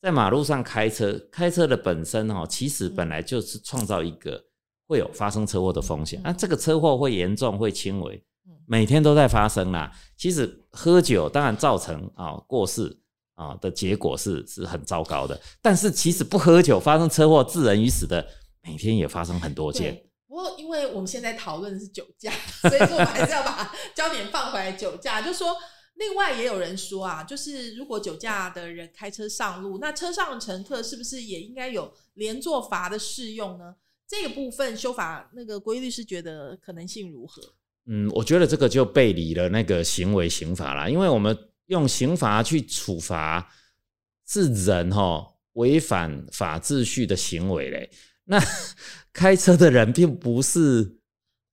在马路上开车，开车的本身哦，其实本来就是创造一个会有发生车祸的风险。
嗯
那、这个车祸会严重，会轻微
嗯，
每天都在发生啦。其实喝酒当然造成啊、过世啊、的结果是是很糟糕的，但是其实不喝酒发生车祸致人于死的，每天也发生很多件。
不过因为我们现在讨论的是酒驾，所以说我们还是要把 焦点放回来酒驾，就说另外也有人说啊，就是如果酒驾的人开车上路，那车上的乘客是不是也应该有连坐罚的适用呢？这个部分修法，那个国义律是觉得可能性如何？
嗯，我觉得这个就背离了那个行为刑法啦，因为我们用刑罚去处罚是人哈违反法秩序的行为嘞，那 开车的人并不是。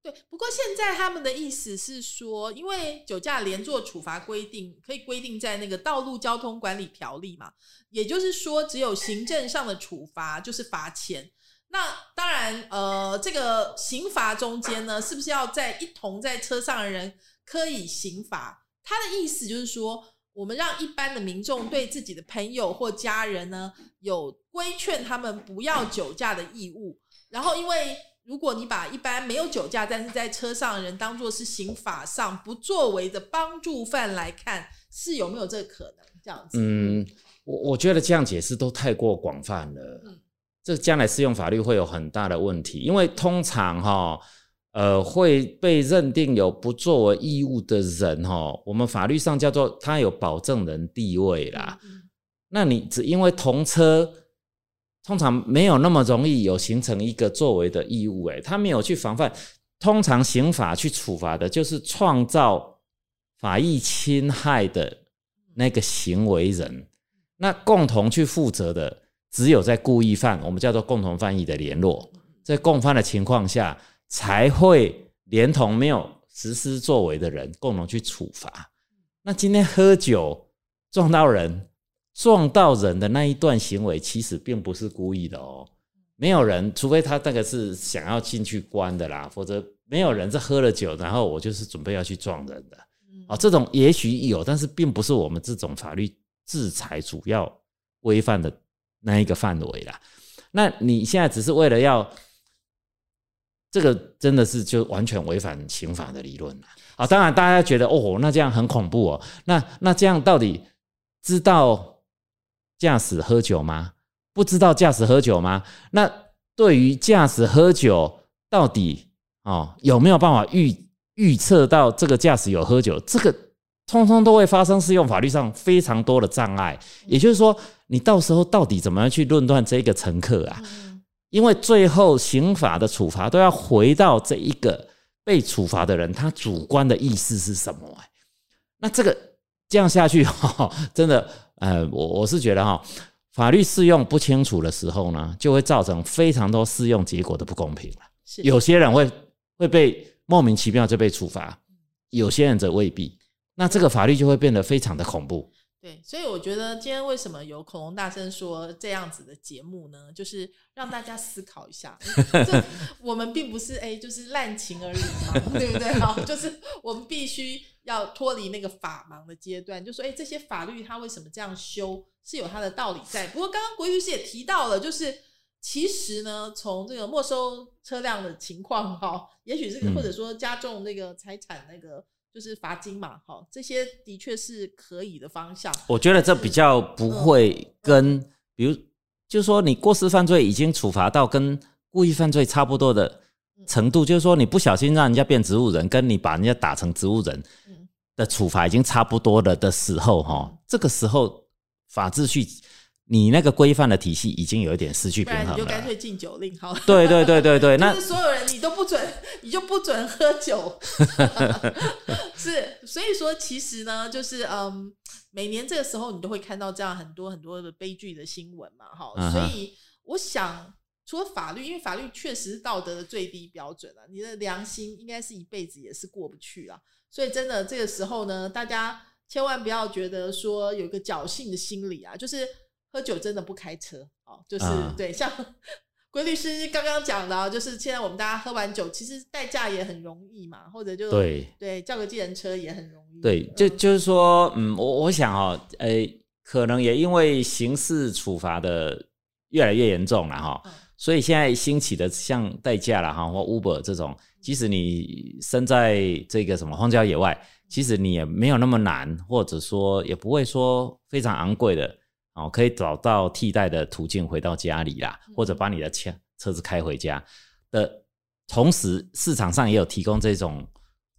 对，不过现在他们的意思是说，因为酒驾连坐处罚规定可以规定在那个道路交通管理条例嘛，也就是说，只有行政上的处罚就是罚钱。那当然，呃，这个刑罚中间呢，是不是要在一同在车上的人可以刑罚？他的意思就是说，我们让一般的民众对自己的朋友或家人呢，有规劝他们不要酒驾的义务。然后，因为如果你把一般没有酒驾但是在车上的人当做是刑法上不作为的帮助犯来看，是有没有这个可能？这样子？
嗯，我我觉得这样解释都太过广泛了。嗯。这将来适用法律会有很大的问题，因为通常哈，呃，会被认定有不作为义务的人哈，我们法律上叫做他有保证人地位啦。那你只因为同车，通常没有那么容易有形成一个作为的义务，诶，他没有去防范。通常刑法去处罚的就是创造法益侵害的那个行为人，那共同去负责的。只有在故意犯，我们叫做共同犯意的联络，在共犯的情况下，才会连同没有实施作为的人共同去处罚。那今天喝酒撞到人，撞到人的那一段行为，其实并不是故意的哦。没有人，除非他那个是想要进去关的啦，否则没有人是喝了酒，然后我就是准备要去撞人的。啊，这种也许有，但是并不是我们这种法律制裁主要规范的。那一个范围啦，那你现在只是为了要这个，真的是就完全违反刑法的理论了啊！当然，大家觉得哦，那这样很恐怖哦。那那这样到底知道驾驶喝酒吗？不知道驾驶喝酒吗？那对于驾驶喝酒，到底哦有没有办法预预测到这个驾驶有喝酒？这个通通都会发生适用法律上非常多的障碍。也就是说。你到时候到底怎么样去论断这个乘客啊？因为最后刑法的处罚都要回到这一个被处罚的人他主观的意思是什么？那这个这样下去哈，真的，呃，我我是觉得哈，法律适用不清楚的时候呢，就会造成非常多适用结果的不公平了。有些人会会被莫名其妙就被处罚，有些人则未必。那这个法律就会变得非常的恐怖。
对，所以我觉得今天为什么有恐龙大声说这样子的节目呢？就是让大家思考一下，这 我们并不是哎，就是滥情而已嘛，对不对？哈，就是我们必须要脱离那个法盲的阶段，就说哎，这些法律它为什么这样修，是有它的道理在。不过刚刚国律师也提到了，就是其实呢，从这个没收车辆的情况哈，也许是或者说加重那个财产那个。就是罚金嘛，哈，这些的确是可以的方向。
我觉得这比较不会跟，比如，就是说你过失犯罪已经处罚到跟故意犯罪差不多的程度，就是说你不小心让人家变植物人，跟你把人家打成植物人的处罚已经差不多了的时候，哈，这个时候法秩序。你那个规范的体系已经有一点失去平衡了，
你就干脆禁酒令好了。
对对对对对，
那所有人你都不准，你就不准喝酒。是，所以说其实呢，就是嗯，每年这个时候你都会看到这样很多很多的悲剧的新闻嘛，哈。所以我想，除了法律，因为法律确实是道德的最低标准啊，你的良心应该是一辈子也是过不去啊。所以真的这个时候呢，大家千万不要觉得说有一个侥幸的心理啊，就是。喝酒真的不开车哦，就是对，像 规律师刚刚讲的，就是现在我们大家喝完酒，其实代驾也很容易嘛，或者就
对
对，叫个计程车也很容易。
对，就就是说，嗯，我我想哦，诶，可能也因为刑事处罚的越来越严重了哈，所以现在兴起的像代驾了哈，或 Uber 这种，即使你身在这个什么荒郊野外，其实你也没有那么难，或者说也不会说非常昂贵的。哦，可以找到替代的途径回到家里啦，或者把你的车车子开回家。的同时，市场上也有提供这种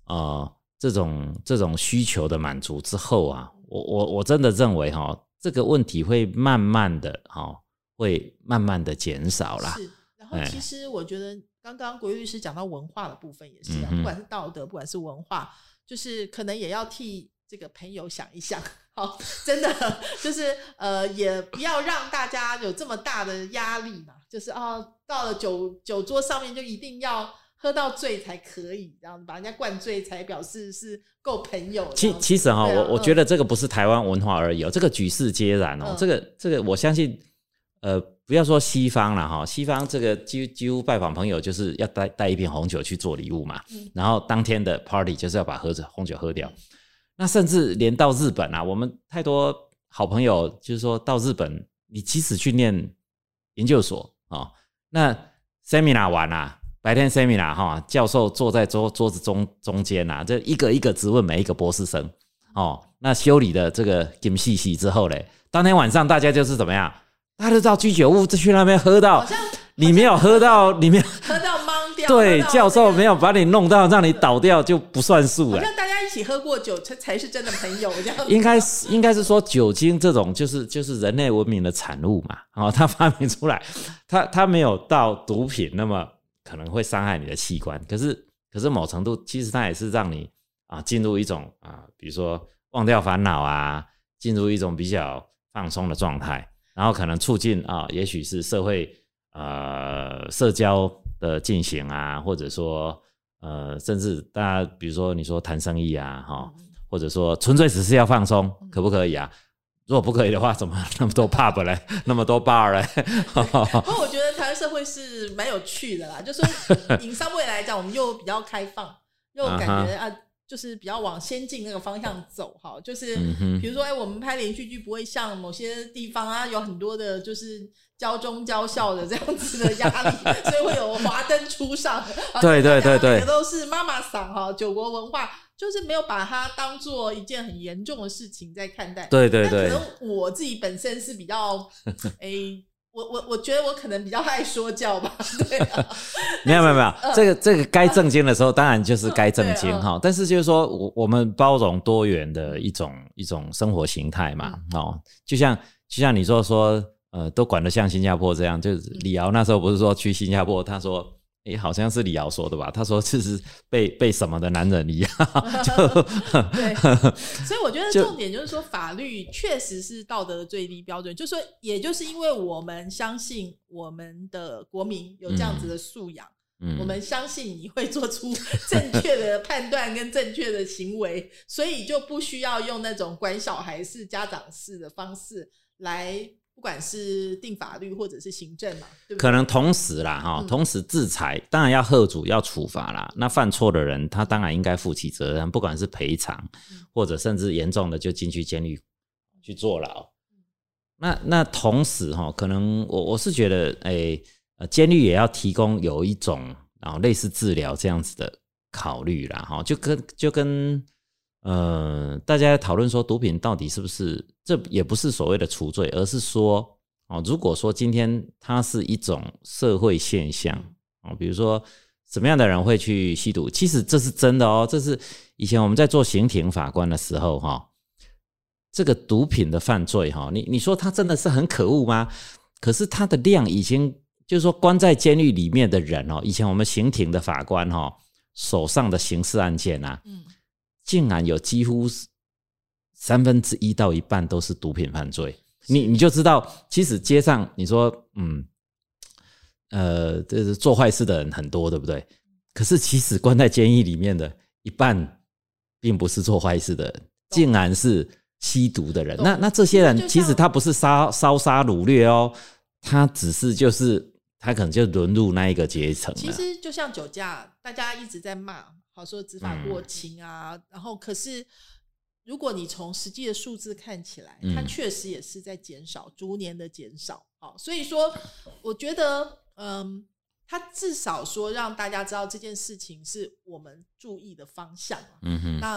呃这种这种需求的满足之后啊，我我我真的认为哈，这个问题会慢慢的哈，会慢慢的减少啦。
是，然后其实我觉得刚刚国律师讲到文化的部分也是啊，
嗯
不管是道德，不管是文化，就是可能也要替这个朋友想一想。好，真的 就是呃，也不要让大家有这么大的压力嘛。就是哦，到了酒酒桌上面就一定要喝到醉才可以，这样把人家灌醉才表示是够朋友。这
其其实哈，我我觉得这个不是台湾文化而已哦，这个举世皆然哦
嗯。
这个这个，我相信，呃，不要说西方了哈，西方这个几几乎拜访朋友就是要带带一瓶红酒去做礼物嘛，
嗯
然后当天的 party 就是要把喝着红酒喝掉。那甚至连到日本啊，我们太多好朋友就是说到日本，你即使去念研究所哦，那 seminar 完啊，白天 seminar 哈，教授坐在桌桌子中中间啊，这一个一个质问每一个博士生哦。那修理的这个 game 细细之后嘞，当天晚上大家就是怎么样？大家都到居酒屋就去那边喝到你没有喝到，你没有
喝到懵掉。
对教授
那个
没有把你弄到让你倒掉就不算数了。
好像大家一起喝过酒才才是真的朋友这样。
应该是应该是说酒精这种就是就是人类文明的产物嘛，哦，它发明出来，它它没有到毒品那么可能会伤害你的器官，可是可是某程度其实它也是让你啊进入一种啊，比如说忘掉烦恼啊，进入一种比较放松的状态，然后可能促进啊，也许是社会呃社交的进行啊，或者说呃甚至大家比如说你说谈生意啊，哈、或者说纯粹只是要放松，可不可以啊？如果不可以的话，怎么那么多 pub 嘞，那么多 bar 嘞？
不过我觉得台湾社会是蛮有趣的啦，就说以商未来讲，我们又比较开放，又感觉啊。就是比较往先进那个方向走哈，就是比如说，哎、我们拍连续剧不会像某些地方啊，有很多的就是教中教校的这样子的压力，所以会有华灯初上。啊
对对对对
都是妈妈嗓哈，九国文化就是没有把它当做一件很严重的事情在看待。
对对对
可能我自己本身是比较，哎、我我我觉得我可能比较爱说教吧，对啊，
没有没有没有，这个这个该正经的时候，当然就是该正经
哈嗯
哈。但是就是说我我们包容多元的一种一种生活形态嘛，哦，就像就像你说说，呃，都管得像新加坡这样，就是李敖那时候不是说去新加坡，他说。诶，好像是李敖说的吧？他说这是被被什么的男人一样，就
对，所以我觉得重点就是说，法律确实是道德的最低标准。就说，也就是因为我们相信我们的国民有这样子的素养，
嗯
我们相信你会做出正确的判断跟正确的行为，所以就不需要用那种管小孩式、家长式的方式来，不管是定法律或者是行政嘛，对不对？
可能同时啦，哈，
嗯
同时制裁，当然要贺主要处罚啦。那犯错的人，他当然应该负起责任，不管是赔偿，
嗯
或者甚至严重的就进去监狱去坐牢。那那同时哈，可能我我是觉得，诶、呃，监狱也要提供有一种然后类似治疗这样子的考虑啦，哈，就跟就跟呃大家讨论说毒品到底是不是，这也不是所谓的除罪，而是说哦，如果说今天它是一种社会现象哦，比如说什么样的人会去吸毒，其实这是真的哦，这是以前我们在做刑庭法官的时候哈、这个毒品的犯罪哈，你你说他真的是很可恶吗？可是他的量已经就是说关在监狱里面的人哦，以前我们刑庭的法官哈手上的刑事案件啊，
嗯，
竟然有几乎三分之一到一半都是毒品犯罪，你你就知道，其实街上你说嗯，呃，这是做坏事的人很多，对不对？可是其实关在监狱里面的一半，并不是做坏事的人，竟然是吸毒的人。那那这些人其实他不是杀烧杀掳掠哦，他只是就是他可能就沦入那一个阶层了。
其实就像酒驾，大家一直在骂，好说执法过轻啊，然后可是如果你从实际的数字看起来，它
嗯。
确实也是在减少，逐年的减少。好，所以说我觉得，嗯，它至少说让大家知道这件事情是我们注意的方向啊
嗯哼，
那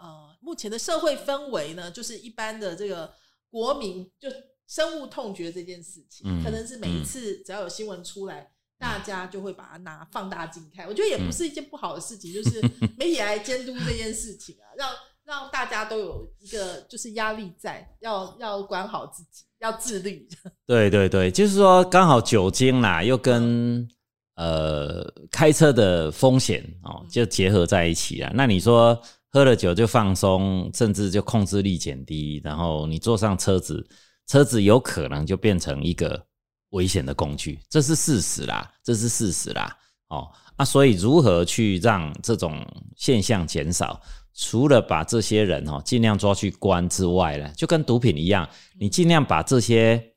呃，目前的社会氛围呢，就是一般的这个国民就深恶痛绝这件事情，
嗯
可能是每一
嗯。
次只要有新闻出来，大家就会把它拿放大镜看。我觉得也不是一件不好的事情，就是媒体来监督这件事情啊，让让大家都有一个就是压力在，要要管好自己，要自律。
对对对，就是说刚好酒精啦，又跟呃开车的风险哦，就结合在一起了。那你说喝了酒就放松，甚至就控制力减低，然后你坐上车子，车子有可能就变成一个危险的工具，这是事实啦，这是事实啦。哦，啊，所以如何去让这种现象减少？除了把这些人哦尽量抓去关之外呢，就跟毒品一样，你尽量把这些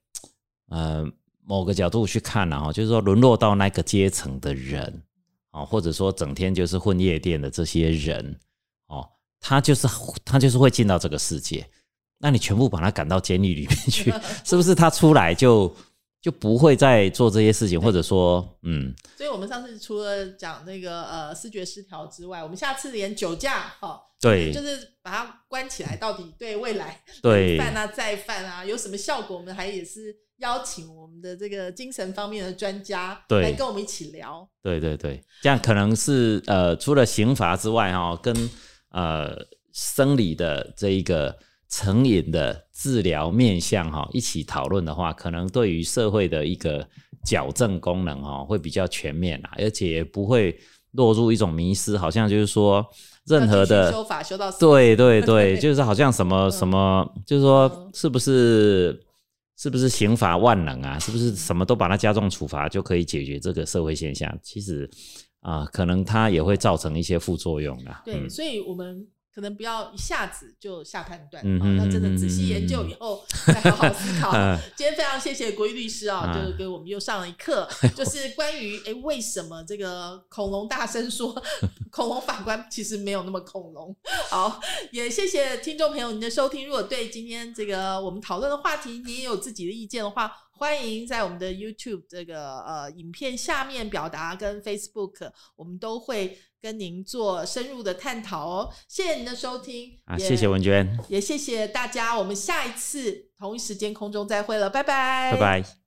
呃。某个角度去看呢，哈，就是说沦落到那个阶层的人，哦，或者说整天就是混夜店的这些人，哦，他就是他就是会进到这个世界，那你全部把他赶到监狱里面去，是不是？他出来就就不会再做这些事情，或者说，嗯。
所以我们上次除了讲那个呃视觉失调之外，我们下次连酒驾，哈，
对，
就是把它关起来，到底对未来
对
犯啊再犯啊有什么效果？我们还也是。邀请我们的这个精神方面的专家来跟我们一起聊。
对对对，这样可能是呃，除了刑罚之外哈，跟呃生理的这一个成瘾的治疗面向哈一起讨论的话，可能对于社会的一个矫正功能哈会比较全面啊，而且不会落入一种迷失，好像就是说任何的
修法修到
对对对，就是好像什么什么，就是说是不是？是不是刑法万能啊？是不是什么都把它加重处罚就可以解决这个社会现象？其实啊，可能它也会造成一些副作用的。
对，所以我们。可能不要一下子就下判断啊，要真的仔细研究以后再好好思考。今天非常谢谢国玉律师啊，就是给我们又上了一课，就是关于哎为什么这个恐龙大声说 恐龙法官其实没有那么恐龙。好，也谢谢听众朋友您的收听。如果对今天这个我们讨论的话题你也有自己的意见的话，欢迎在我们的 YouTube 这个呃影片下面表达，跟 Facebook 我们都会。跟您做深入的探讨哦，谢谢您的收听
啊，谢谢文娟，
也谢谢大家，我们下一次同一时间空中再会了，拜拜，
拜拜。